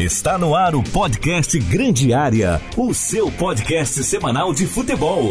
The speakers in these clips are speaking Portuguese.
Está no ar o podcast Grande Área, o seu podcast semanal de futebol.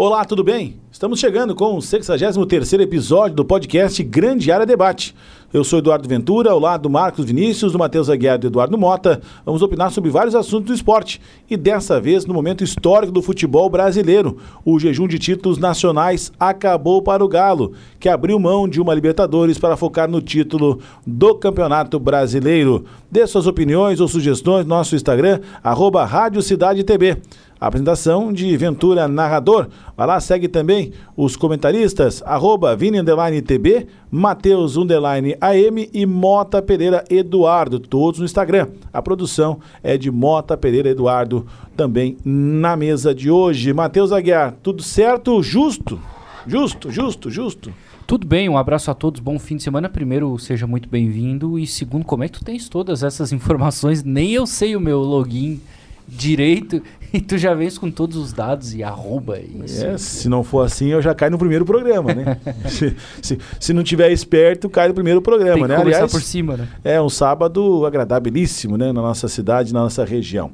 Olá, tudo bem? Estamos chegando com o 63º episódio do podcast Grande Área Debate. Eu sou Eduardo Ventura, ao lado do Marcos Vinícius, do Matheus Aguiar e do Eduardo Mota. Vamos opinar sobre vários assuntos do esporte. E dessa vez, no momento histórico do futebol brasileiro, o jejum de títulos nacionais acabou para o Galo, que abriu mão de uma Libertadores para focar no título do Campeonato Brasileiro. Dê suas opiniões ou sugestões no nosso Instagram, arroba Rádio Cidade TV. A apresentação de Ventura Narrador. Vai lá, segue também os comentaristas, arroba Underline TB, Matheus Underline AM e Mota Pereira Eduardo, todos no Instagram. A produção é de Mota Pereira Eduardo, também na mesa de hoje. Matheus Aguiar, tudo certo? Justo? Justo, justo, justo. Tudo bem, um abraço a todos, bom fim de semana. Primeiro, seja muito bem-vindo. E segundo, como é que tu tens todas essas informações? Nem eu sei o meu login direito e tu já vens com todos os dados e arroba isso. É, se não for assim, eu já caio no primeiro programa, né? se, se, se, não tiver esperto, cai no primeiro programa, Tem que né? Aliás, por cima, né? É um sábado agradabilíssimo, né? Na nossa cidade, na nossa região.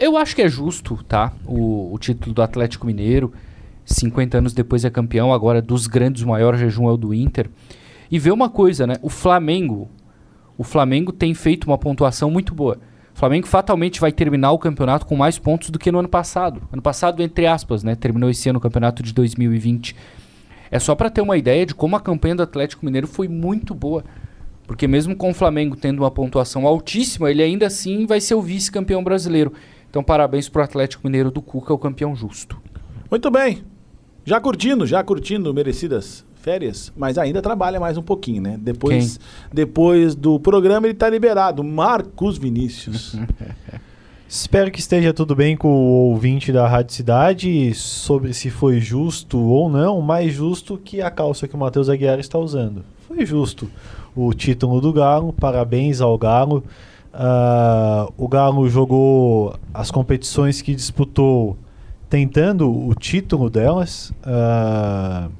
Eu acho que é justo, tá? O, o título do Atlético Mineiro, 50 anos depois é campeão, agora dos grandes, o maior jejum é o do Inter. E ver uma coisa, né? O Flamengo, o Flamengo tem feito uma pontuação muito boa. O Flamengo fatalmente vai terminar o campeonato com mais pontos do que no ano passado. Ano passado, entre aspas, né? Terminou esse ano o campeonato de 2020. É só para ter uma ideia de como a campanha do Atlético Mineiro foi muito boa. Porque mesmo com o Flamengo tendo uma pontuação altíssima, ele ainda assim vai ser o vice-campeão brasileiro. Então, parabéns pro Atlético Mineiro do Cuca, o campeão justo. Muito bem. Já curtindo, já curtindo merecidas férias, mas ainda trabalha mais um pouquinho, né? Depois, depois do programa ele está liberado. Marcos Vinícius. Espero que esteja tudo bem com o ouvinte da Rádio Cidade sobre se foi justo ou não, mais justo que a calça que o Matheus Aguiar está usando. Foi justo o título do Galo, parabéns ao Galo. Uh, o Galo jogou as competições que disputou tentando o título delas. Uh,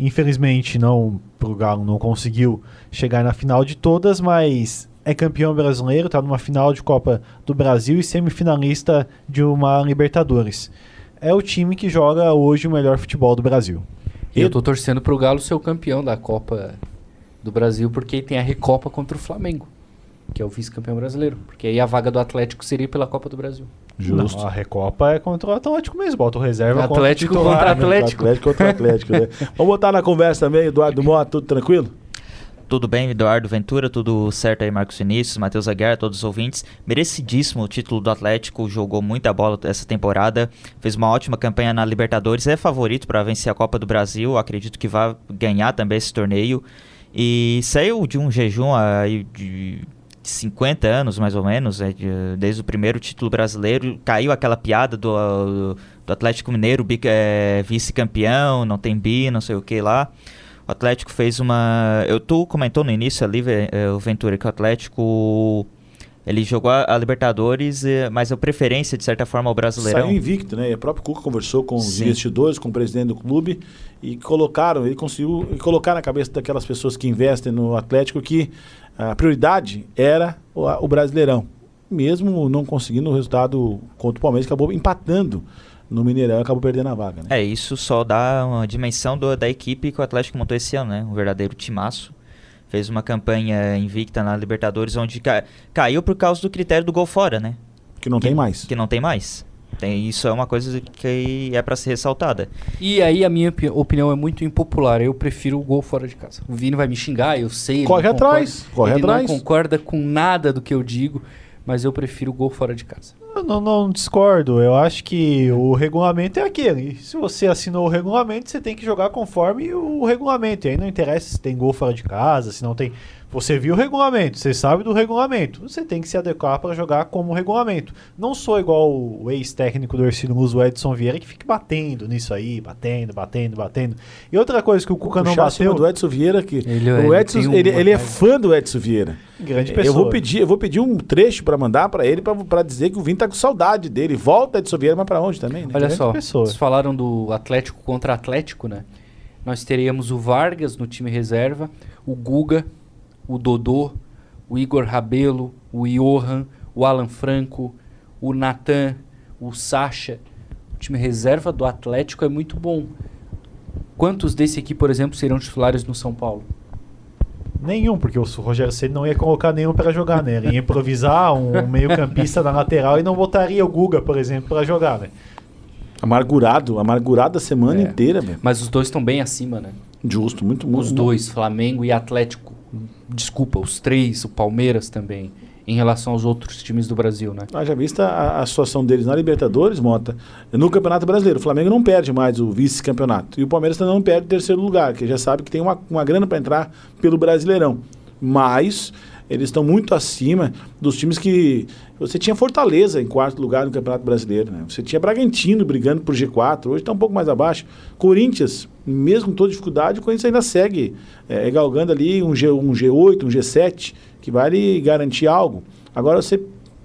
Infelizmente, não pro Galo não conseguiu chegar na final de todas, mas é campeão brasileiro, está numa final de Copa do Brasil e semifinalista de uma Libertadores. É o time que joga hoje o melhor futebol do Brasil. E eu tô torcendo pro Galo ser o campeão da Copa do Brasil, porque tem a Recopa contra o Flamengo, que é o vice-campeão brasileiro. Porque aí a vaga do Atlético seria pela Copa do Brasil. Justo. Não, a Recopa é contra o Atlético mesmo, bota o reserva Atlético contra, contra Atlético. Atlético contra Atlético, né? Vamos botar na conversa também, Eduardo Mota, tudo tranquilo? Tudo bem, Eduardo Ventura, tudo certo aí, Marcos Vinícius, Matheus Aguiar, todos os ouvintes. Merecidíssimo o título do Atlético, jogou muita bola essa temporada, fez uma ótima campanha na Libertadores, é favorito para vencer a Copa do Brasil, acredito que vai ganhar também esse torneio. E saiu de um jejum aí de 50 anos, mais ou menos, é, desde o primeiro título brasileiro. Caiu aquela piada do, do Atlético Mineiro, é, vice-campeão, não tem bi, não sei o que lá. O Atlético fez uma. Eu tu comentou no início ali, é, o Ventura, que o Atlético. Ele jogou a, Libertadores, mas a preferência, de certa forma, ao Brasileirão. Saiu invicto, né? E o próprio Cuca conversou com Sim. os investidores, com o presidente do clube, e colocaram, ele conseguiu colocar na cabeça daquelas pessoas que investem no Atlético que a prioridade era o, o Brasileirão. Mesmo não conseguindo o resultado contra o Palmeiras, acabou empatando no Mineirão e acabou perdendo a vaga. Né? É, isso só dá uma dimensão do, da equipe que o Atlético montou esse ano, né? Um verdadeiro timaço. Fez uma campanha invicta na Libertadores, onde ca caiu por causa do critério do gol fora, né? Que não que, tem mais. Que não tem mais. Tem, isso é uma coisa que é para ser ressaltada. E aí a minha opinião é muito impopular. Eu prefiro o gol fora de casa. O Vini vai me xingar, eu sei. Corre atrás, concorda, corre ele atrás. não concorda com nada do que eu digo, mas eu prefiro o gol fora de casa. Eu não, não discordo. Eu acho que o regulamento é aquele. Se você assinou o regulamento, você tem que jogar conforme o regulamento. E aí não interessa se tem gol fora de casa, se não tem. Você viu o regulamento, você sabe do regulamento. Você tem que se adequar para jogar como regulamento. Não sou igual o ex-técnico do Ercílio Luz, o Edson Vieira, que fica batendo nisso aí, batendo, batendo, batendo. E outra coisa que o Cuca não bateu... do Edson Vieira, que ele, o Edson, ele, ele, ele é fã do Edson Vieira. Grande pessoa. Eu vou pedir, eu vou pedir um trecho para mandar para ele, para dizer que o Vini tá com saudade dele. Volta Edson Vieira, mas para onde também, né? Olha Grande só, pessoa. vocês falaram do Atlético contra Atlético, né? Nós teríamos o Vargas no time reserva, o Guga, o Dodô, o Igor Rabelo, o Johan, o Alan Franco, o Natan, o Sacha. O time reserva do Atlético é muito bom. Quantos desse aqui, por exemplo, serão titulares no São Paulo? Nenhum, porque o Rogério Ceni não ia colocar nenhum para jogar, né? Ele ia improvisar um meio-campista na lateral e não botaria o Guga, por exemplo, para jogar, né? Amargurado, amargurado a semana É. inteira, velho. Mas os dois estão bem acima, né? Justo, muito, muito. Os dois, Flamengo e Atlético. Desculpa, os três, o Palmeiras também, em relação aos outros times do Brasil, né? Ah, já vista a, a situação deles na Libertadores, Mota, no Campeonato Brasileiro. O Flamengo não perde mais o vice-campeonato. E o Palmeiras também não perde o terceiro lugar, que já sabe que tem uma, uma grana para entrar pelo Brasileirão. Mas eles estão muito acima dos times que. Você tinha Fortaleza em quarto lugar no Campeonato Brasileiro. Né? Você tinha Bragantino brigando por G4, hoje está um pouco mais abaixo. Corinthians, mesmo com toda dificuldade, o Corinthians ainda segue é, galgando ali um, G, um G8, um G7, que vai lhe garantir algo. Agora você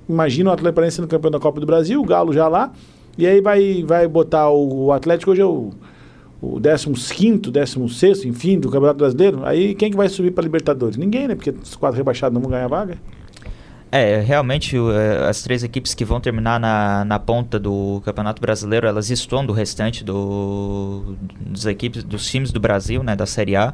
imagina o Atlético Paranaense no campeão da Copa do Brasil, o Galo já lá, e aí vai, vai botar o, o Atlético hoje é o, o 15, 16, enfim, do Campeonato Brasileiro. Aí quem que vai subir para Libertadores? Ninguém, né? Porque os quatro rebaixados não vão ganhar vaga. É, realmente é, as três equipes que vão terminar na, na ponta do Campeonato Brasileiro, elas estão do restante do, dos equipes, dos times do Brasil, né, da Série A.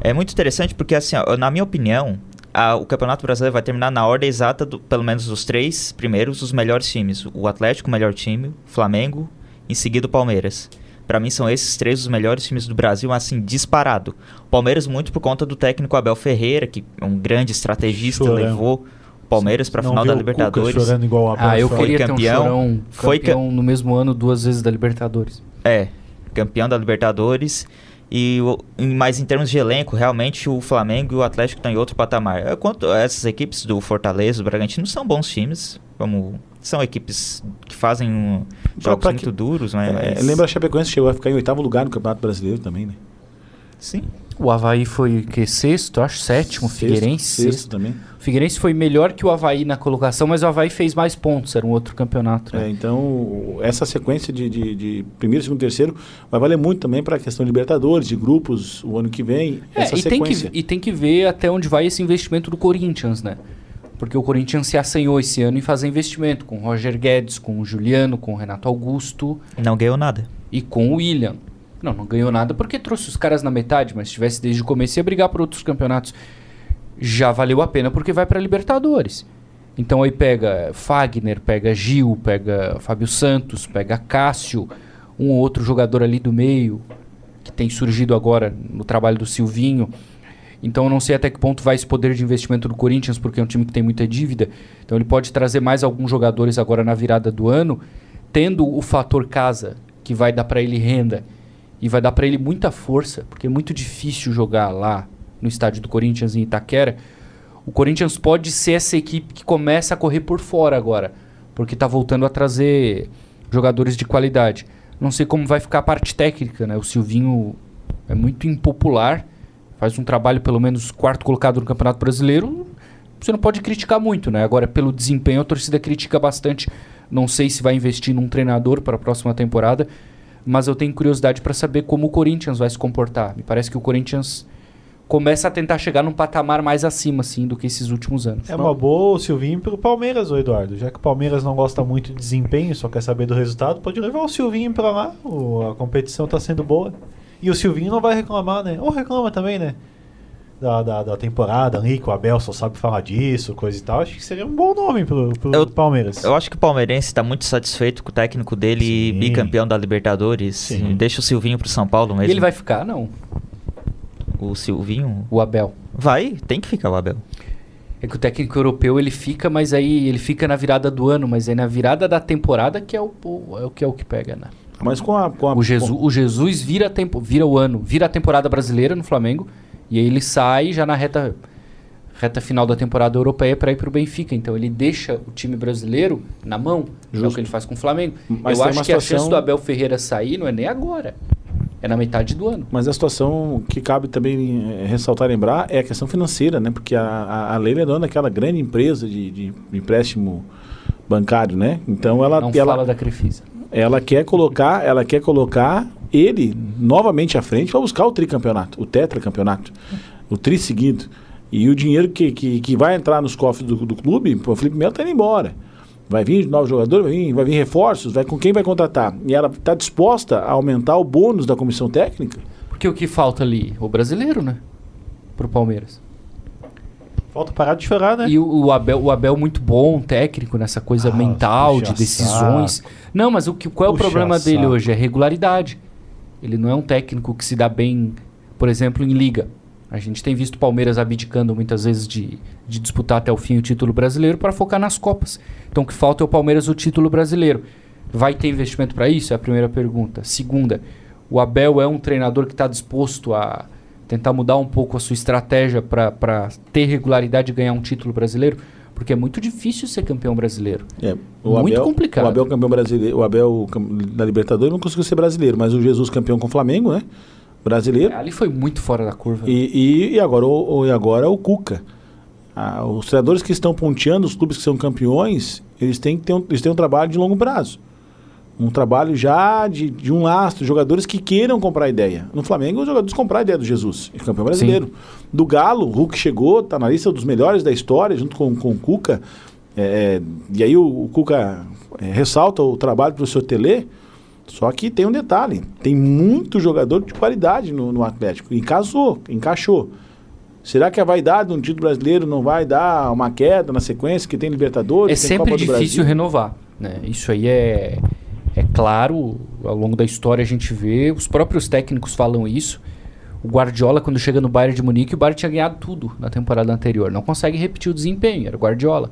É muito interessante porque, assim, ó, na minha opinião, a- o Campeonato Brasileiro vai terminar na ordem exata, do, pelo menos dos três primeiros, os melhores times. O Atlético, o melhor time, o Flamengo, em seguida o Palmeiras. Pra mim são esses três os melhores times do Brasil, assim, disparado. O Palmeiras muito por conta do técnico Abel Ferreira, que é um grande estrategista, Chorão. levou Palmeiras pra Não final da Libertadores. chorando igual Abel Ah, eu Ferreira. queria ter campeão, um chorão foi campeão no mesmo ano duas vezes da Libertadores. É, campeão da Libertadores. E, mas em termos de elenco, realmente o Flamengo e o Atlético estão em outro patamar. É, Quanto a essas equipes do Fortaleza, do Bragantino, são bons times. Como, são equipes que fazem um, jogos pra muito que- duros, mas... É, lembra a Chapecoense chegou a ficar em oitavo lugar no Campeonato Brasileiro também, né? Sim. O Havaí foi que sexto, acho sétimo, Sexto, Figueirense Sexto sexto. também. O Figueirense foi melhor que o Havaí na colocação, mas o Havaí fez mais pontos, era um outro campeonato. né? É, então, essa sequência de, de, de primeiro, segundo, terceiro vai valer muito também para a questão de Libertadores, de grupos, o ano que vem. É, essa e, tem que, sequência. e tem que ver até onde vai esse investimento do Corinthians, né? Porque o Corinthians se assanhou esse ano em fazer investimento com o Roger Guedes, com o Juliano, com o Renato Augusto Não ganhou nada. e com o William. Não, não ganhou nada porque trouxe os caras na metade, mas se tivesse desde o começo ia brigar por outros campeonatos. Já valeu a pena porque vai para Libertadores. Então aí pega Fagner, pega Gil, pega Fábio Santos, pega Cássio, um ou outro jogador ali do meio que tem surgido agora no trabalho do Silvinho. Então eu não sei até que ponto vai esse poder de investimento do Corinthians, porque é um time que tem muita dívida. Então ele pode trazer mais alguns jogadores agora na virada do ano, tendo o fator casa, que vai dar para ele renda e vai dar para ele muita força, porque é muito difícil jogar lá no estádio do Corinthians em Itaquera. O Corinthians pode ser essa equipe que começa a correr por fora agora, porque está voltando a trazer jogadores de qualidade. Não sei como vai ficar a parte técnica, né? O Silvinho é muito impopular, faz um trabalho pelo menos quarto colocado no Campeonato Brasileiro. Você não pode criticar muito, né? Agora, pelo desempenho, a torcida critica bastante. Não sei se vai investir num treinador para a próxima temporada, mas eu tenho curiosidade para saber como o Corinthians vai se comportar. Me parece que o Corinthians começa a tentar chegar num patamar mais acima, assim, do que esses últimos anos. É uma boa o Silvinho pro Palmeiras, ô Eduardo. Já que o Palmeiras não gosta muito de desempenho, só quer saber do resultado, pode levar o Silvinho pra lá. O- a competição tá sendo boa. E o Silvinho não vai reclamar, né? Ou reclama também, né? Da, da, da temporada ali, que o Abel só sabe falar disso, coisa e tal. Acho que seria um bom nome pro, pro Eu- Palmeiras. Eu acho que o palmeirense está muito satisfeito com o técnico dele, Sim. bicampeão da Libertadores. Sim. Deixa o Silvinho pro São Paulo mesmo. E ele vai ficar? Não. O Silvinho O Abel. vai, tem que ficar o Abel. É que o técnico europeu ele fica, mas aí ele fica na virada do ano, mas é na virada da temporada que é o, o- é o que é o que pega, né? Mas com a. Com a O Jesus, o Jesus vira, tempo, vira o ano, vira a temporada brasileira no Flamengo, e aí ele sai já na reta, reta final da temporada europeia para ir para o Benfica. Então ele deixa o time brasileiro na mão, é o Justo. que ele faz com o Flamengo. Mas Eu acho que a situação- chance do Abel Ferreira sair não é nem agora, é na metade do ano. Mas a situação que cabe também eh, ressaltar e lembrar é a questão financeira, né? Porque a, a, a Leila é dona daquela grande empresa de, de empréstimo bancário, né? Então ela, não ela, fala da Crefisa. ela quer colocar, ela quer colocar ele novamente à frente para buscar o tricampeonato, o tetracampeonato, o tri seguido. E o dinheiro que, que, que vai entrar nos cofres do, do clube, o Felipe Melo está indo embora. Vai vir novos jogadores, vai vir, vai vir reforços, vai com quem vai contratar. E ela está disposta a aumentar o bônus da comissão técnica? Porque o que falta ali? O brasileiro, né? Pro Palmeiras. Falta parar de chorar, né? E o, o Abel, o Abel muito bom, técnico, nessa coisa Ah, mental, de decisões. Não, mas o que, qual é o Puxa problema dele saco. hoje? É regularidade. Ele não é um técnico que se dá bem, por exemplo, em liga. A gente tem visto o Palmeiras abdicando muitas vezes de, de disputar até o fim o título brasileiro para focar nas Copas. Então o que falta é o Palmeiras o título brasileiro. Vai ter investimento para isso? É a primeira pergunta. Segunda, o Abel é um treinador que está disposto a tentar mudar um pouco a sua estratégia para ter regularidade e ganhar um título brasileiro? Porque é muito difícil ser campeão brasileiro. É, Muito complicado. O Abel campeão brasileiro, o Abel da Libertadores não conseguiu ser brasileiro, mas o Jesus campeão com o Flamengo, né? Brasileiro. Ali foi muito fora da curva. E, e, e agora, o, o- e agora o Cuca. Ah, os treinadores que estão ponteando, os clubes que são campeões, eles têm que ter um, eles têm um trabalho de longo prazo. Um trabalho já de, de um lastro, jogadores que queiram comprar a ideia. No Flamengo, os jogadores compraram a ideia do Jesus, campeão brasileiro. Do Galo, o Hulk chegou, está na lista dos melhores da história, junto com, com o Cuca. É, e aí o, o Cuca é, ressalta o trabalho do professor Telê, só que tem um detalhe: tem muito jogador de qualidade no, no Atlético. Encaixou, encaixou. Será que a vaidade de um título brasileiro não vai dar uma queda na sequência que tem Libertadores? É tem sempre Copa do difícil Brasil? renovar. Né? Isso aí é, é claro, ao longo da história a gente vê, os próprios técnicos falam isso. O Guardiola, quando chega no Bayern de Munique, o Bayern tinha ganhado tudo na temporada anterior. Não consegue repetir o desempenho, era o Guardiola.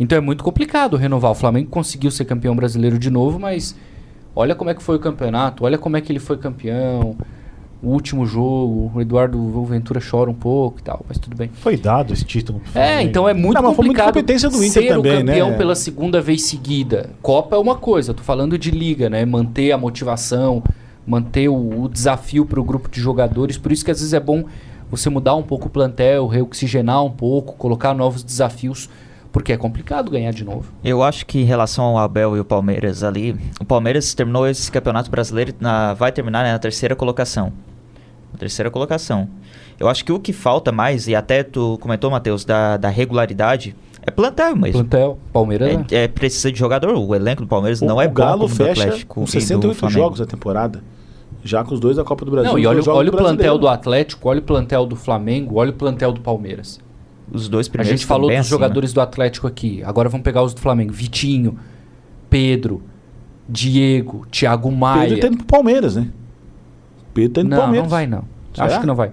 Então é muito complicado renovar. O Flamengo conseguiu ser campeão brasileiro de novo, mas olha como é que foi o campeonato, olha como é que ele foi campeão. O último jogo, o Eduardo Ventura chora um pouco e tal, mas tudo bem. Foi dado esse título. É, então é muito Não, mas foi complicado competência do Inter ser também, o campeão né? pela segunda vez seguida. Copa é uma coisa, eu tô falando de liga, né? Manter a motivação, manter o, o desafio para o grupo de jogadores. Por isso que às vezes é bom você mudar um pouco o plantel, reoxigenar um pouco, colocar novos desafios, porque é complicado ganhar de novo. Eu acho que em relação ao Abel e o Palmeiras ali, o Palmeiras terminou esse campeonato brasileiro, na, vai terminar né, na terceira colocação. Terceira colocação. Eu acho que o que falta mais, e até tu comentou, Matheus, da, da regularidade, é plantel mesmo. Plantel, Palmeiras. né? É, é, precisa de jogador. O elenco do Palmeiras O, não é o bom Galo do fecha Atlético com e do 68 Flamengo. jogos a temporada. Já com os dois da Copa do Brasil. Não, e olha, olha o plantel do Atlético, olha o plantel do Flamengo, olha o plantel do Palmeiras. Os dois A primeiros gente falou dos acima. jogadores do Atlético aqui. Agora vamos pegar os do Flamengo. Vitinho, Pedro, Diego, Thiago Maia. Pedro tá indo pro Palmeiras, né? Pedro tá indo Não, Palmeiras. não vai não. Será? Acho que não vai.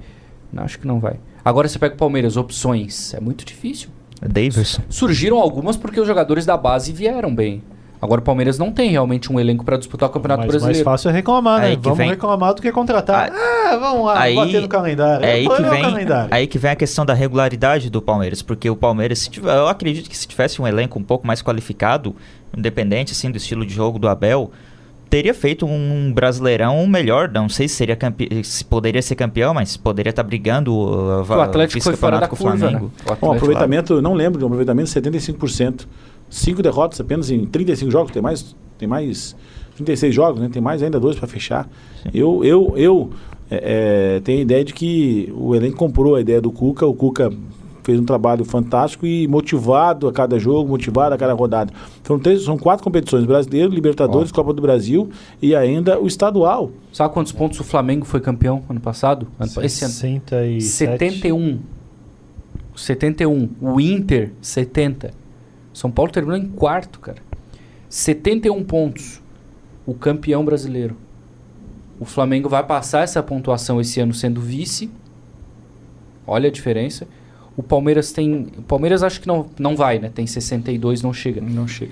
Não, acho que não vai. Agora você pega o Palmeiras, opções. É muito difícil. Davidson. Surgiram algumas porque os jogadores da base vieram bem. Agora o Palmeiras não tem realmente um elenco para disputar o Campeonato Mas mais Brasileiro. fácil é reclamar, né? Aí que Vamos vem- reclamar do que contratar. Aí- ah, vamos lá, aí- bater no calendário. É aí que, no vem, calendário. aí que vem a questão da regularidade do Palmeiras, porque o Palmeiras, se tiver, eu acredito que se tivesse um elenco um pouco mais qualificado, independente assim do estilo de jogo do Abel, teria feito um brasileirão melhor. Não sei se seria campe... se poderia ser campeão, mas poderia estar brigando uh, o Atlético foi fora da com o curva, né? Flamengo. O Bom, Atlético- aproveitamento, eu não lembro de um aproveitamento de 75%. Cinco derrotas apenas em 35 jogos, tem mais, tem mais 36 jogos, né? Tem mais ainda dois para fechar. Eu, eu, eu é, é, tenho a ideia de que o elenco comprou a ideia do Cuca, o Cuca fez um trabalho fantástico e motivado a cada jogo, motivado a cada rodada. São, três, são quatro competições, Brasileiro, Libertadores, Copa do Brasil e ainda o estadual. Sabe quantos pontos o Flamengo foi campeão ano passado? Ano, esse ano. 67. 71. 71. O Inter, 70. São Paulo terminou em quarto, cara. 71 pontos. O campeão brasileiro. O Flamengo vai passar essa pontuação esse ano sendo vice. Olha a diferença. O Palmeiras tem. O Palmeiras acho que não, não vai, né? Tem 62, não chega. Não chega.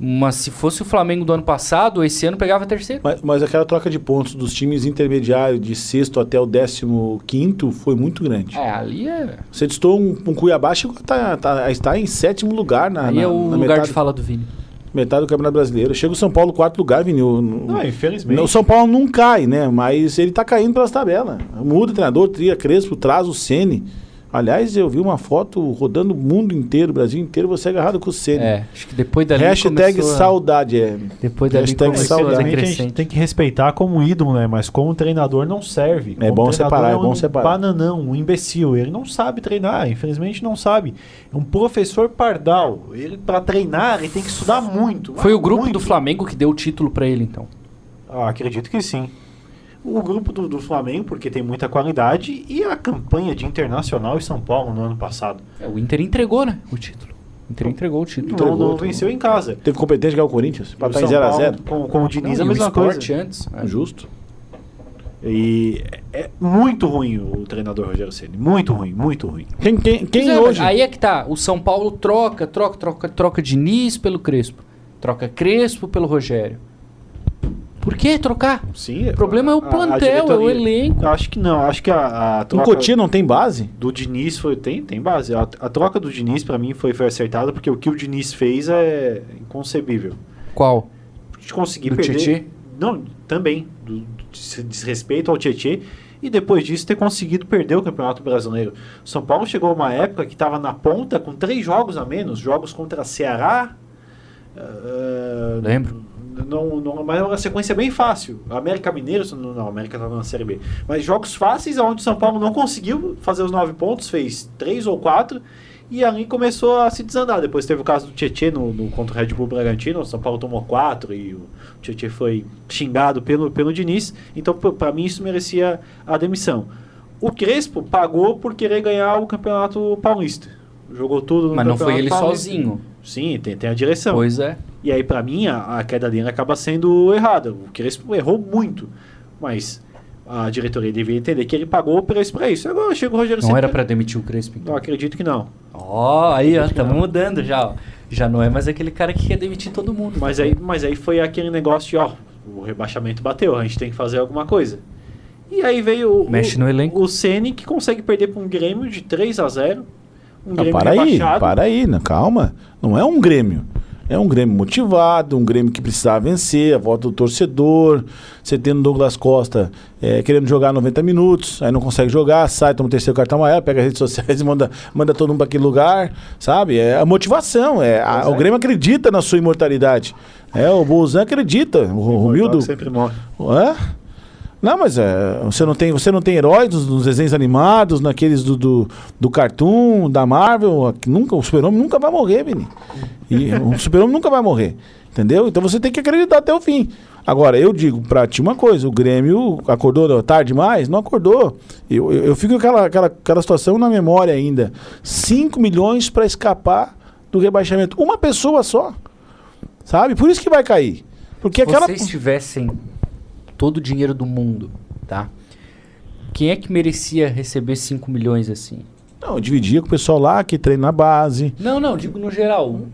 Mas se fosse o Flamengo do ano passado, esse ano pegava terceiro. Mas, mas aquela troca de pontos dos times intermediários de sexto até o décimo quinto foi muito grande. É, ali é. Você distou um, um Cuiabá, chegou a tá, tá- a estar em sétimo lugar na, aí na- é o na lugar metade, de fala do Vini. metade do Campeonato Brasileiro. Chega o São Paulo, quarto lugar, Vini. O, Não, infelizmente. o São Paulo não cai, né? Mas ele tá caindo pelas tabelas. Muda o treinador, tria Crespo, traz o Sene. Aliás, eu vi uma foto rodando o mundo inteiro, o Brasil inteiro, você agarrado com o Ceni. É, acho que depois dali Hashtag saudade. É. Depois dali hashtag saudade. A gente tem que respeitar como ídolo, né? Mas como treinador não serve. É Como bom treinador separar, é um bom separar. bananão, um imbecil. Ele não sabe treinar, infelizmente não sabe. É um professor pardal. Ele, para treinar, ele tem que estudar muito. Foi o grupo muito. do Flamengo que deu o título pra ele, então. Ah, acredito que sim. O grupo do, do Flamengo, porque tem muita qualidade, e a campanha de Internacional e São Paulo no ano passado. É, o Inter entregou, né? O título. O Inter entregou o título. Não, Entregou, não entregou. venceu em casa. Teve competência de ganhar o Corinthians. Pra O estar em São 0x0. Paulo, Com, com o Diniz Não, a o mesma coisa. Sport antes. é. Justo. E é muito ruim o treinador Rogério Ceni, muito ruim, muito ruim. Quem, quem, quem é, hoje? Aí é que tá. O São Paulo troca, troca, troca, troca Diniz pelo Crespo. Troca Crespo pelo Rogério. Por que trocar? Sim, O problema é o plantel, é o elenco. Acho que não, acho que a, a O troca Cotia não tem base? do Diniz foi tem, tem base. A, a troca do Diniz pra mim foi, foi acertada porque o que o Diniz fez é inconcebível. Qual? De conseguir Do perder. Tietê? Não, também do, do des- desrespeito ao Tietê e depois disso ter conseguido perder o Campeonato Brasileiro. São Paulo chegou a uma época que estava na ponta com três jogos a menos, jogos contra Ceará. ah, Lembro. Não, não, mas é uma sequência bem fácil. América Mineiro, não, América estava na Série B. Mas jogos fáceis, onde São Paulo não conseguiu fazer os nove pontos, fez três ou quatro, e ali começou a se desandar. Depois teve o caso do Tietê no, no- contra o Red Bull Bragantino, o São Paulo tomou quatro e o Tietê foi xingado pelo, pelo Diniz. Então, para mim, isso merecia a demissão. O Crespo pagou por querer ganhar o Campeonato Paulista. Jogou tudo no Mas não foi ele Paulista. sozinho. Sim, tem, tem a direção. Pois é. E aí, pra mim, a, a queda dele acaba sendo errada. O Crespo errou muito. Mas a diretoria deveria entender que ele pagou o preço pra isso. Agora chega o Rogério Não Ceni- era pra demitir o Crespo. então. Não, acredito que não. Ó, aí, ó, estamos mudando já. ó. Já não é mais aquele cara que quer demitir todo mundo. Mas aí, mas aí foi aquele negócio de, ó, o rebaixamento bateu, a gente tem que fazer alguma coisa. E aí veio o, Mexe o, no elenco. o Ceni que consegue perder pra um Grêmio de 3 a 0 Um Não, Grêmio para aí, rebaixado. para aí, não, calma. Não é um Grêmio. É um Grêmio motivado, um Grêmio que precisava vencer, a volta do torcedor. Você tendo Douglas Costa é, querendo jogar 90 minutos, aí não consegue jogar, sai, toma o terceiro cartão amarelo, pega as redes sociais e manda, manda todo mundo para aquele lugar, sabe? É a motivação. É, a- o Grêmio acredita na sua imortalidade. É, o Bolzan acredita. O Romildo. sempre morre. Hã? Não, mas é, você não tem, você não tem heróis nos, desenhos animados, naqueles do, do, do Cartoon, da Marvel, nunca, o super-homem nunca vai morrer, Vini. E o super-homem nunca vai morrer, entendeu? Então você tem que acreditar até o fim. Agora, eu digo pra ti uma coisa, o Grêmio acordou tarde demais? Não acordou. Eu, eu, eu fico com aquela, aquela, aquela situação na memória ainda. 5 milhões pra escapar do rebaixamento. Uma pessoa só. Sabe? Por isso que vai cair. Porque Se aquela... vocês tivessem todo o dinheiro do mundo, tá? Quem é que merecia receber 5 milhões assim? Não, eu dividia com o pessoal lá que treina na base. Não, não, digo no geral. Um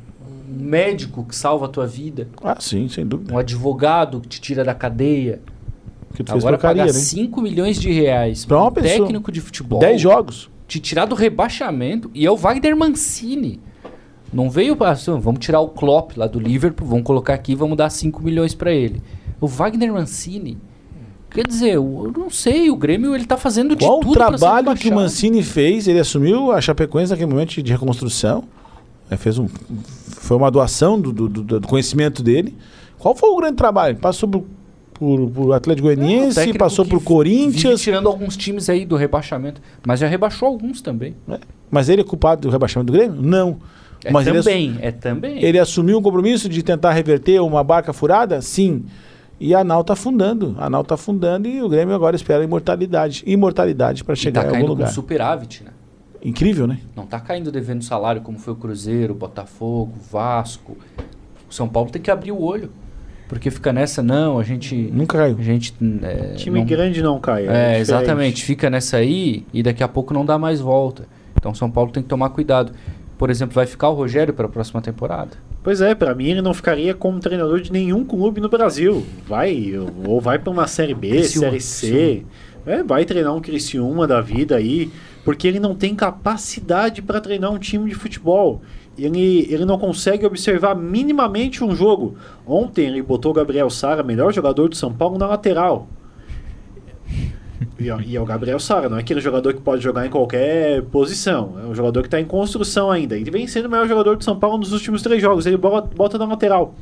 médico que salva a tua vida, Ah, sim, sem dúvida. um advogado que te tira da cadeia. Que tu fez Agora porcaria, pagar né? 5 milhões de reais pra um pessoa. técnico de futebol. 10 jogos. te tirar do rebaixamento e é o Wagner Mancini. Não veio para vamos tirar o Klopp lá do Liverpool, vamos colocar aqui, vamos dar 5 milhões para ele. O Wagner Mancini. Quer dizer, eu não sei, o Grêmio ele tá fazendo de Qual o tudo pra ser trabalho que o. Mancini fez? Ele assumiu a Chapecoense naquele momento de reconstrução. É, fez um, foi uma doação do, do, do- conhecimento dele. Qual foi o grande trabalho? Passou por, por, por Atlético É, o Goianiense, técnico passou por Corinthians. tirando alguns times aí do rebaixamento, mas já rebaixou alguns também. né? Mas ele é culpado do rebaixamento do Grêmio? Não. É Mas também, é também. Ele assumiu o compromisso de tentar reverter uma barca furada? Sim. E a Nau tá afundando. A Nau tá afundando e o Grêmio agora espera a imortalidade. Imortalidade para E chegar tá em algum caindo com lugar. superávit, né? Incrível, né? Não tá caindo devendo salário como foi o Cruzeiro, o Botafogo, o Vasco. O São Paulo tem que abrir o olho. Porque fica nessa, não, a gente. Nunca caiu. A gente. É, Time não- grande não cai. É, diferente. exatamente. Fica nessa aí e daqui a pouco não dá mais volta. Então São Paulo tem que tomar cuidado. Por exemplo, vai ficar o Rogério para a próxima temporada? Pois é, pra mim ele não ficaria como treinador de nenhum clube no Brasil. Vai, ou vai pra uma Série B, Criciúma, Série C. É, vai treinar um Criciúma da vida aí, porque ele não tem capacidade pra treinar um time de futebol. Ele, ele não consegue observar minimamente um jogo. Ontem ele botou o Gabriel Sara, melhor jogador do São Paulo, na lateral. E, ó, e é o Gabriel Sara, não é aquele jogador que pode jogar em qualquer posição. É um jogador que está em construção ainda. Ele vem sendo o melhor jogador de São Paulo nos últimos três jogos. Ele bota, bota na lateral.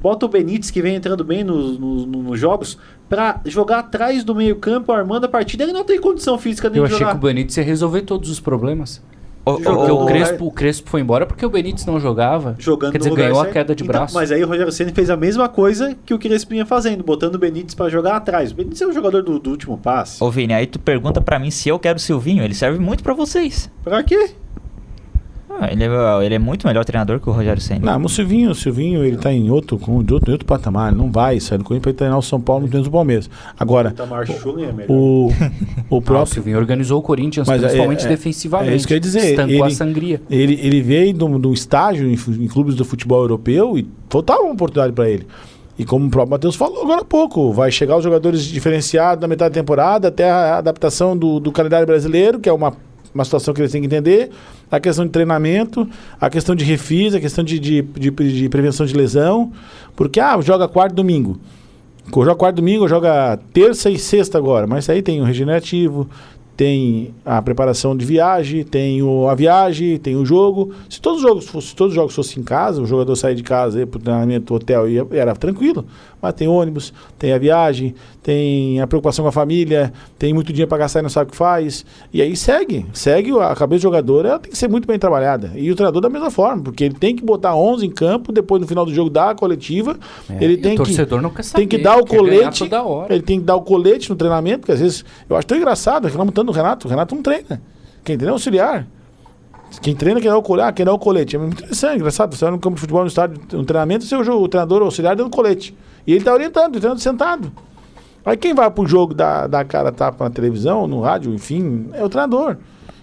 Bota o Benítez, que vem entrando bem nos, nos, nos jogos, para jogar atrás do meio-campo, armando a partida. Ele não tem condição física de Eu achei jogar. que o Benítez ia resolver todos os problemas. O- o- o Crespo, o Crespo foi embora porque o Benítez não jogava. jogando Quer dizer, ganhou a certo. queda de Então, braço. Mas aí o Rogério Ceni fez a mesma coisa que o Crespo vinha fazendo, botando o Benítez para jogar atrás. O Benítez é o jogador do, do último passe. Ô Vini, aí tu pergunta pra mim se eu quero o Silvinho, ele serve muito pra vocês. Pra quê? Ah, ele, é, ele é muito melhor treinador que o Rogério Senna. Não, mas o Silvinho, o Silvinho, ele tá em outro, com, de outro, outro patamar. Ele não vai sair do Corinthians para treinar o São Paulo no tempo do Palmeiras. Agora, é melhor. o, o Ah, o próprio. Silvinho organizou o Corinthians, Mas é- principalmente é- defensivamente. é isso que eu ia dizer, Estancou ele- a sangria. Ele, ele veio de um de um estágio em, em clubes do futebol europeu e faltava uma oportunidade para ele. E como o próprio Matheus falou agora há pouco, vai chegar os jogadores diferenciados na metade da temporada, até a adaptação do, do calendário brasileiro, que é uma, uma situação que eles têm que entender, a questão de treinamento, a questão de refis, a questão de, de, de, de prevenção de lesão. Porque, ah, joga quarto domingo. Joga quarto domingo, joga terça e sexta agora, mas aí tem o regenerativo, tem a preparação de viagem, tem o, a viagem, tem o jogo. Se todos os jogos fossem, se todos os jogos fossem em casa, o jogador sair de casa, ir para o treinamento, hotel, ia, era tranquilo. Mas tem ônibus, tem a viagem, tem a preocupação com a família, tem muito dinheiro para gastar e não sabe o que faz. E aí segue, segue a cabeça do jogador, ela tem que ser muito bem trabalhada. E o treinador da mesma forma, porque ele tem que botar 11 em campo, depois no final do jogo dar a coletiva, É, ele e tem o que torcedor não quer saber. tem que dar o colete. Ele tem que dar o colete no treinamento, porque às vezes eu acho tão engraçado, reclamam tanto do Renato. O Renato não treina. Quem treina é auxiliar. Quem treina dá o colete, ah, quem dá o colete. É muito interessante, engraçado. Você vai no campo de futebol, no estádio, no treinamento, você é o, treinador o auxiliar dando colete. E ele está orientando, o treinador sentado. Aí quem vai pro jogo dar, dar cara tapa na televisão, no rádio, enfim, é o treinador.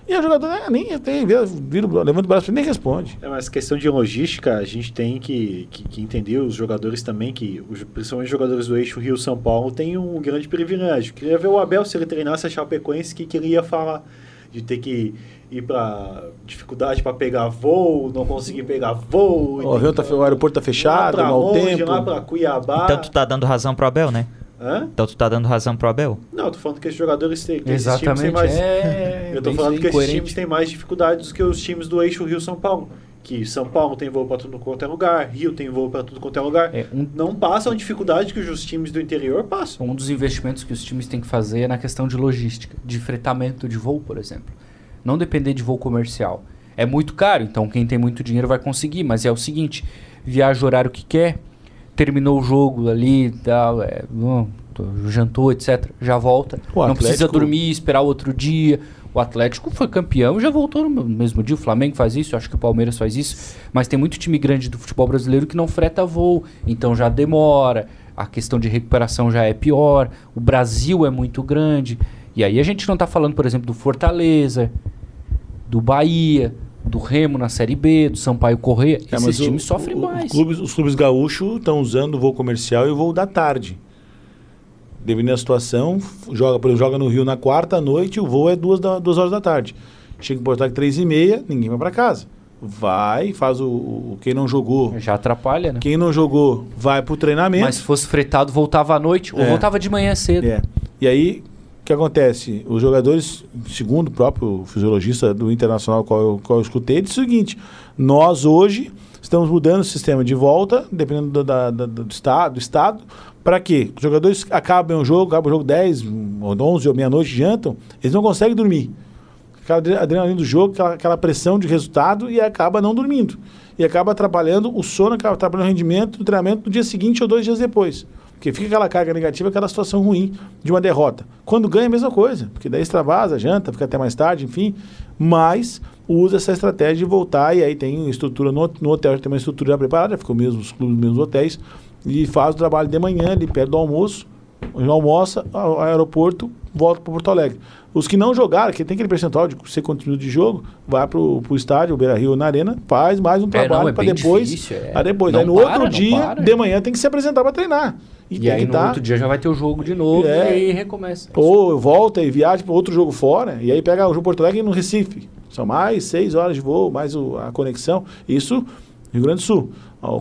E o jogador né, nem tem, vira, vira, o- levanta o braço e nem responde. É, mas questão de logística, a gente tem que, que, que entender os jogadores também, que os, principalmente os jogadores do eixo Rio-São Paulo têm um grande privilégio. Queria ver o Abel, se ele treinasse a Chapecoense, que, que ele ia falar de ter que ir para dificuldade para pegar voo, não conseguir pegar voo. O, avião tá, o aeroporto tá fechado, lá pra mau longe, tempo. lá para Cuiabá. Então tu tá dando razão pro Abel, né? Hã? Então tu tá dando razão pro Abel? Não, eu tô falando que esses jogadores têm, que esses times têm Exatamente. mais... É, Eu tô falando que esses times têm mais dificuldades do que os times do eixo Rio-São Paulo. Que São Paulo tem voo para tudo quanto é lugar, Rio tem voo para tudo quanto é lugar. É, um, Não passam a dificuldade que os times do interior passam. um dos investimentos que os times têm que fazer é na questão de logística, de fretamento de voo, por exemplo. Não depender de voo comercial. É muito caro, então quem tem muito dinheiro vai conseguir, mas é o seguinte: viaja o horário que quer, terminou o jogo ali, dá, é, bom, jantou, etc. Já volta. O Não precisa Atlético- dormir, esperar outro dia. O Atlético foi campeão e já voltou no mesmo dia. O Flamengo faz isso, acho que o Palmeiras faz isso. Mas tem muito time grande do futebol brasileiro que não freta voo, então já demora. A questão de recuperação já é pior. O Brasil é muito grande. E aí a gente não está falando, por exemplo, do Fortaleza, do Bahia, do Remo na Série B, do Sampaio Correia. É, Esses mas o- times sofrem o- mais. Os clubes, os clubes gaúchos estão usando o voo comercial e o voo da tarde. Devido à situação, joga, por exemplo, joga no Rio na quarta noite o voo é duas, da, duas horas da tarde. Chega em Porto Alegre três e meia, ninguém vai para casa. Vai, faz o, o- Quem não jogou. Já atrapalha, né? Quem não jogou, vai pro treinamento. Mas se fosse fretado, voltava à noite ou É. voltava de manhã cedo. É. E aí, que acontece? Os jogadores, segundo o próprio fisiologista do Internacional, qual eu, qual eu escutei, disse o seguinte: nós hoje estamos mudando o sistema de volta, dependendo do, da- do estado, do estado para quê? Os jogadores acabam o jogo, acabam o jogo 10, ou 11 ou meia-noite, jantam, eles não conseguem dormir. Aquela adre- adrenalina do jogo, aquela, aquela pressão de resultado e acaba não dormindo. E acaba atrapalhando o sono, acaba atrapalhando o rendimento do treinamento no dia seguinte ou dois dias depois. Porque fica aquela carga negativa, aquela situação ruim de uma derrota. Quando ganha, é a mesma coisa, porque daí extravasa, janta, fica até mais tarde, enfim. Mas usa essa estratégia de voltar e aí tem estrutura no, no hotel, já tem uma estrutura já preparada, ficou mesmo os clubes, mesmos hotéis, e faz o trabalho de manhã ali perto do almoço, almoça, ao aeroporto, volta para Porto Alegre. Os que não jogaram, que tem aquele percentual de ser continuo de jogo, vai para o estádio, Beira Rio na Arena, faz mais um É, trabalho é para depois. difícil, é. Depois, Não aí no para, outro dia, para. de manhã, tem que se apresentar para treinar. E, E, aí no tá- outro dia já vai ter o jogo de novo É. e aí recomeça. ou volta e viaja para outro jogo fora, e aí pega o jogo Porto Alegre no Recife. São mais seis horas de voo, mais o- a conexão. Isso Rio Grande do Sul.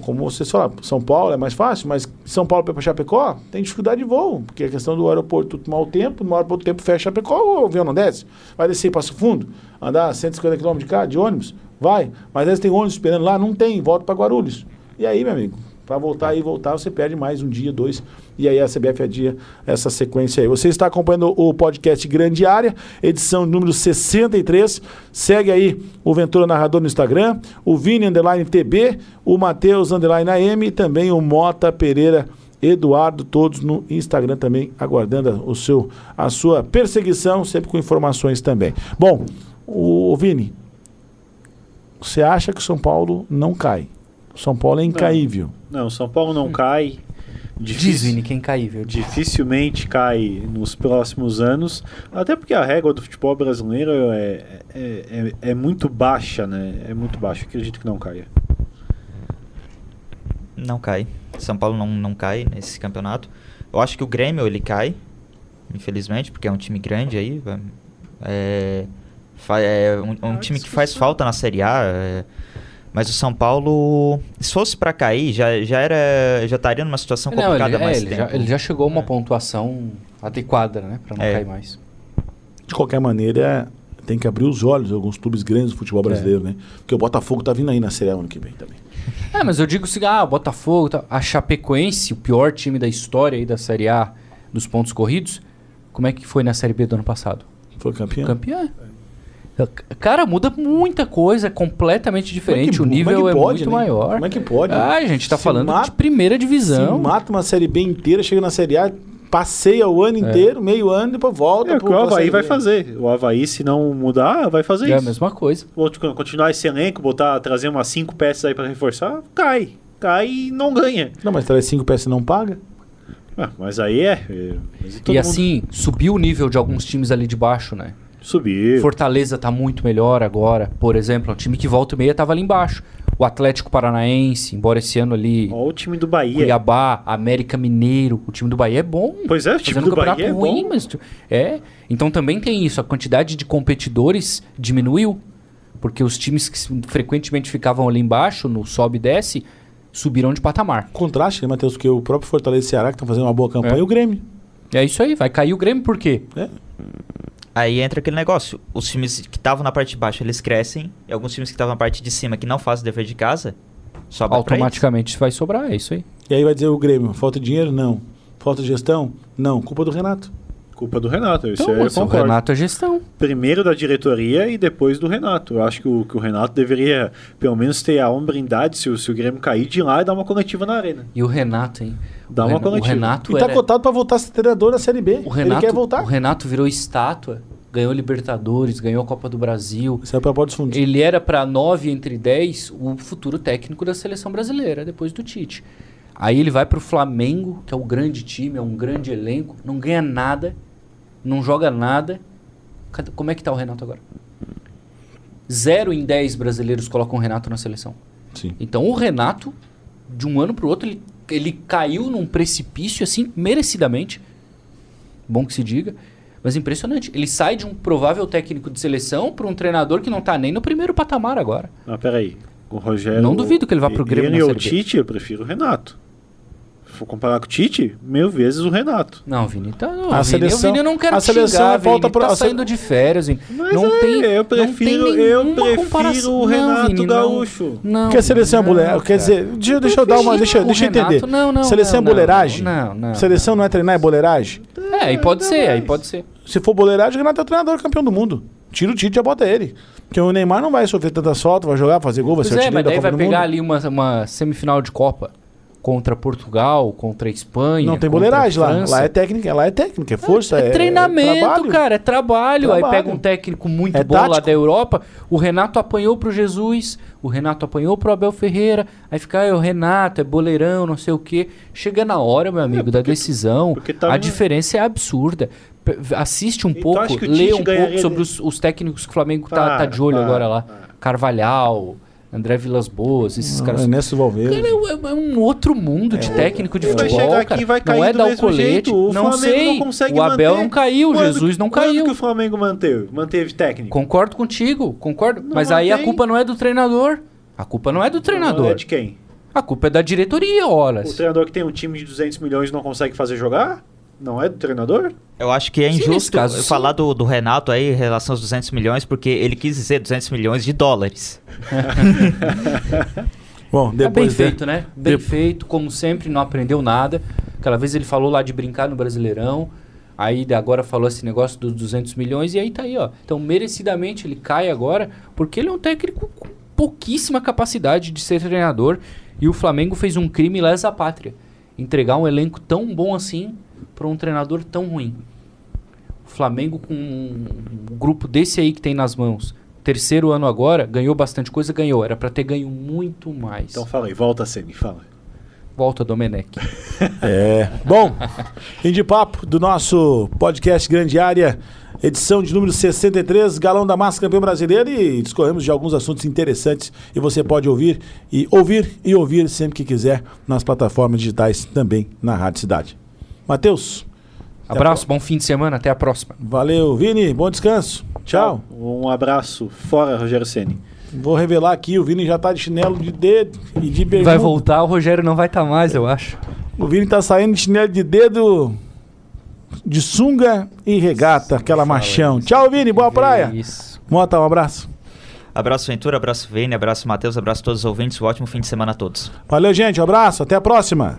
Como vocês falaram, São Paulo é mais fácil, mas São Paulo para Chapecó tem dificuldade de voo, porque a questão do aeroporto tomar o tempo, de uma hora para outro tempo fecha Chapecó, o avião não desce. Vai descer em Passo Fundo, andar 150 km de cá, de ônibus, vai. Mas às vezes tem ônibus esperando lá, não tem, volta para Guarulhos. E aí, meu amigo, para voltar e voltar, você perde mais um dia, dois. E aí a CBF adia essa sequência aí. Você está acompanhando o podcast Grande Área, edição número 63. Segue aí o Ventura Narrador no Instagram, o Vini Underline TB, o Matheus Underline AM e também o Mota Pereira Eduardo, todos no Instagram também, aguardando o seu, a sua perseguição, sempre com informações também. Bom, o, o Vini, você acha que o São Paulo não cai? São Paulo é incaível. Não, São Paulo não cai. Diz, Difícil, Vini, quem caível. dificilmente cai nos próximos anos, até porque a régua do futebol brasileiro é, é, é, é muito baixa, né? É muito baixa. Acredito que não caia. Não cai. São Paulo não, não cai nesse campeonato. Eu acho que o Grêmio ele cai, infelizmente, porque é um time grande aí. É, é um, um time que faz falta na Série A. é, mas o São Paulo, se fosse pra cair, já, já era, já estaria numa situação Não, complicada ele, há é, mais ele, tempo. já, ele já chegou a uma É. pontuação adequada, né? Pra não É. cair mais. De qualquer maneira, tem que abrir os olhos alguns clubes grandes do futebol brasileiro, né? Porque o Botafogo tá vindo aí na Série A ano que vem também. É, mas eu digo assim, ah, o Botafogo, tá, a Chapecoense, o pior time da história aí da Série A dos pontos corridos, como é que foi na Série B do ano passado? Foi campeão. Campeã. Cara, muda muita coisa, é completamente diferente. O é que- nível como é é que pode, muito né? maior. Como é que pode? Ah, a gente tá Se falando mata- de primeira divisão. Se mata uma Série B inteira, chega na Série A, passeia o ano inteiro, meio ano, depois volta. É o que o Havaí vai fazer. O Havaí, se não mudar, vai fazer É a isso. mesma coisa. Ou tipo, continuar esse elenco, botar, trazer umas cinco peças aí pra reforçar, cai. Cai e não ganha. Não, mas traz cinco peças e não paga. Ah, mas aí é. é, mas e mundo assim, subiu o nível de alguns times ali de baixo, né? Subiu. Fortaleza tá muito melhor agora. Por exemplo, é um time que volta e meia tava ali embaixo. O Atlético Paranaense, embora esse ano ali. Ó, o time do Bahia. Cuiabá, América Mineiro. O time do Bahia é bom. Pois é, o time do um Bahia é ruim, bom. mas. tu- É. Então também tem isso. A quantidade de competidores diminuiu. Porque os times que frequentemente ficavam ali embaixo, no sobe e desce, subiram de patamar. Contraste, né, Matheus? Porque o próprio Fortaleza e Ceará, que estão fazendo uma boa campanha, É. e o Grêmio. É isso aí. Vai cair o Grêmio por quê? É. Aí entra aquele negócio. Os times que estavam na parte de baixo, eles crescem. E alguns times que estavam na parte de cima, que não fazem dever de casa, eles. Automaticamente vai sobrar. É isso aí. E aí vai dizer o Grêmio, falta de dinheiro? Não. Falta de gestão? Não. Culpa do Renato. Culpa do Renato. Isso Então, eu mas o. Renato é gestão. Primeiro da diretoria e depois do Renato. Eu acho que o, que o Renato deveria, pelo menos, ter a hombridade, se o, se o Grêmio cair de lá e dar uma coletiva na arena. E o Renato, hein? Dá o uma Ren- coletiva. O Renato E tá era... cotado pra voltar a ser treinador na Série B. O Renato, Ele quer voltar. o Renato virou estátua, ganhou Libertadores, ganhou a Copa do Brasil. Saiu pra Porto dos Fundos. Ele era para 9 entre 10 o futuro técnico da seleção brasileira, depois do Tite. Aí ele vai pro Flamengo, que é um grande time, é um grande elenco, não ganha nada, não joga nada. Como é que tá o Renato agora? Zero em 10 brasileiros colocam o Renato na seleção. Sim. Então o Renato, de um ano pro outro, ele, ele caiu num precipício assim, merecidamente. Bom que se diga. Mas impressionante. Ele sai de um provável técnico de seleção para um treinador que não tá nem no primeiro patamar agora. Ah, peraí. O Rogério. Não duvido que ele vá pro Grêmio Ele na ou o. Tite, eu prefiro o Renato. Se for comparar com o Tite, mil vezes o Renato. Não, Vini, tá, não, A Vini, seleção- Vini eu não quero a seleção xingar, é falta Vini, pra- tá a se- saindo de férias, Vini. Mas não é, tem, eu não prefiro, tem eu prefiro comparação. o Renato não, Vini. Gaúcho. Não, Porque a seleção é não, boleiragem. Quer cara. dizer, deixa, deixa eu dar uma. Deixa, deixa eu Renato, entender. não, não, seleção não, é boleiragem? Não, não. Seleção não é treinar, é boleiragem? É, aí pode ser, aí pode ser. Se for boleiragem, o Renato é o treinador campeão do mundo. Tira o Tite e já bota ele. Porque o Neymar não vai sofrer tantas faltas, vai jogar, fazer gol, vai Pois ser é, artilheiro mas da daí vai pegar Mundo. ali uma, uma semifinal de Copa contra Portugal, contra a Espanha. Não tem boleiragem lá. Lá é técnica, lá é técnica, é força, é, É treinamento, trabalho. cara, é trabalho. Aí Trabalho. pega um técnico muito É bom lá tático. da Europa. O Renato apanhou pro Jesus, o Renato apanhou pro Abel Ferreira. Aí fica, ah, o Renato é boleirão, não sei o quê. Chega na hora, meu amigo, da decisão. porque tá a no- diferença é absurda. P- Assiste um tu pouco, lê um pouco sobre os, os técnicos que o Flamengo tá, tá Para, de olho para, agora lá. para. Carvalhal, André Vilas Boas, esses caras. Ernesto Valverde. Cara, é um- é um outro mundo de técnico de Ele vai futebol, chegar aqui vai cair não é dar o colete, jeito. O não Flamengo sei. não consegue o Abel manter. não caiu, Quando- Jesus não quando caiu. que o Flamengo manteve, manteve técnico? Concordo contigo, concordo. Não Mas aí a mantém. culpa não é do treinador. A culpa não é do Não treinador. é de quem? A culpa é da diretoria, O horas. treinador que tem um time de 200 milhões e não consegue fazer jogar? Não é do treinador? Eu acho que é Sim, injusto caso, falar do, do Renato aí em relação aos 200 milhões, porque ele quis dizer 200 milhões de dólares. Bom, É bem depois de- feito, né? Bem de- feito, como sempre, não aprendeu nada. Aquela vez ele falou lá de brincar no Brasileirão, aí agora falou esse negócio dos 200 milhões e aí tá aí, ó. Então, merecidamente ele cai agora, porque ele é um técnico com pouquíssima capacidade de ser treinador e o Flamengo fez um crime lesa pátria. Entregar um elenco tão bom assim para um treinador tão ruim. O Flamengo com um grupo desse aí que tem nas mãos, terceiro ano agora, ganhou bastante coisa, ganhou. Era para ter ganho muito mais. Então fala aí, volta a Semi, fala. Volta, Domenech. É. Bom, fim de papo do nosso podcast Grande Área, edição de número 63, Galão da Massa Campeão Brasileiro e discorremos de alguns assuntos interessantes e você pode ouvir e ouvir e ouvir sempre que quiser nas plataformas digitais também na Rádio Cidade. Matheus, Abraço, bom fim de semana, até a próxima. valeu. Vini, bom descanso. Tchau. Um abraço. Fora, Rogério Ceni. Vou revelar aqui, o Vini já tá de chinelo de dedo e de bermuda. Vai voltar, o Rogério não vai estar mais, eu acho. O Vini tá saindo de chinelo de dedo, de sunga e regata, aquela machão. Tchau, Vini, boa praia. Isso. Mota, um abraço. Abraço Ventura, abraço Vene, abraço Matheus, abraço todos os ouvintes. Um ótimo fim de semana a todos. Valeu, gente. Um abraço. Até a próxima.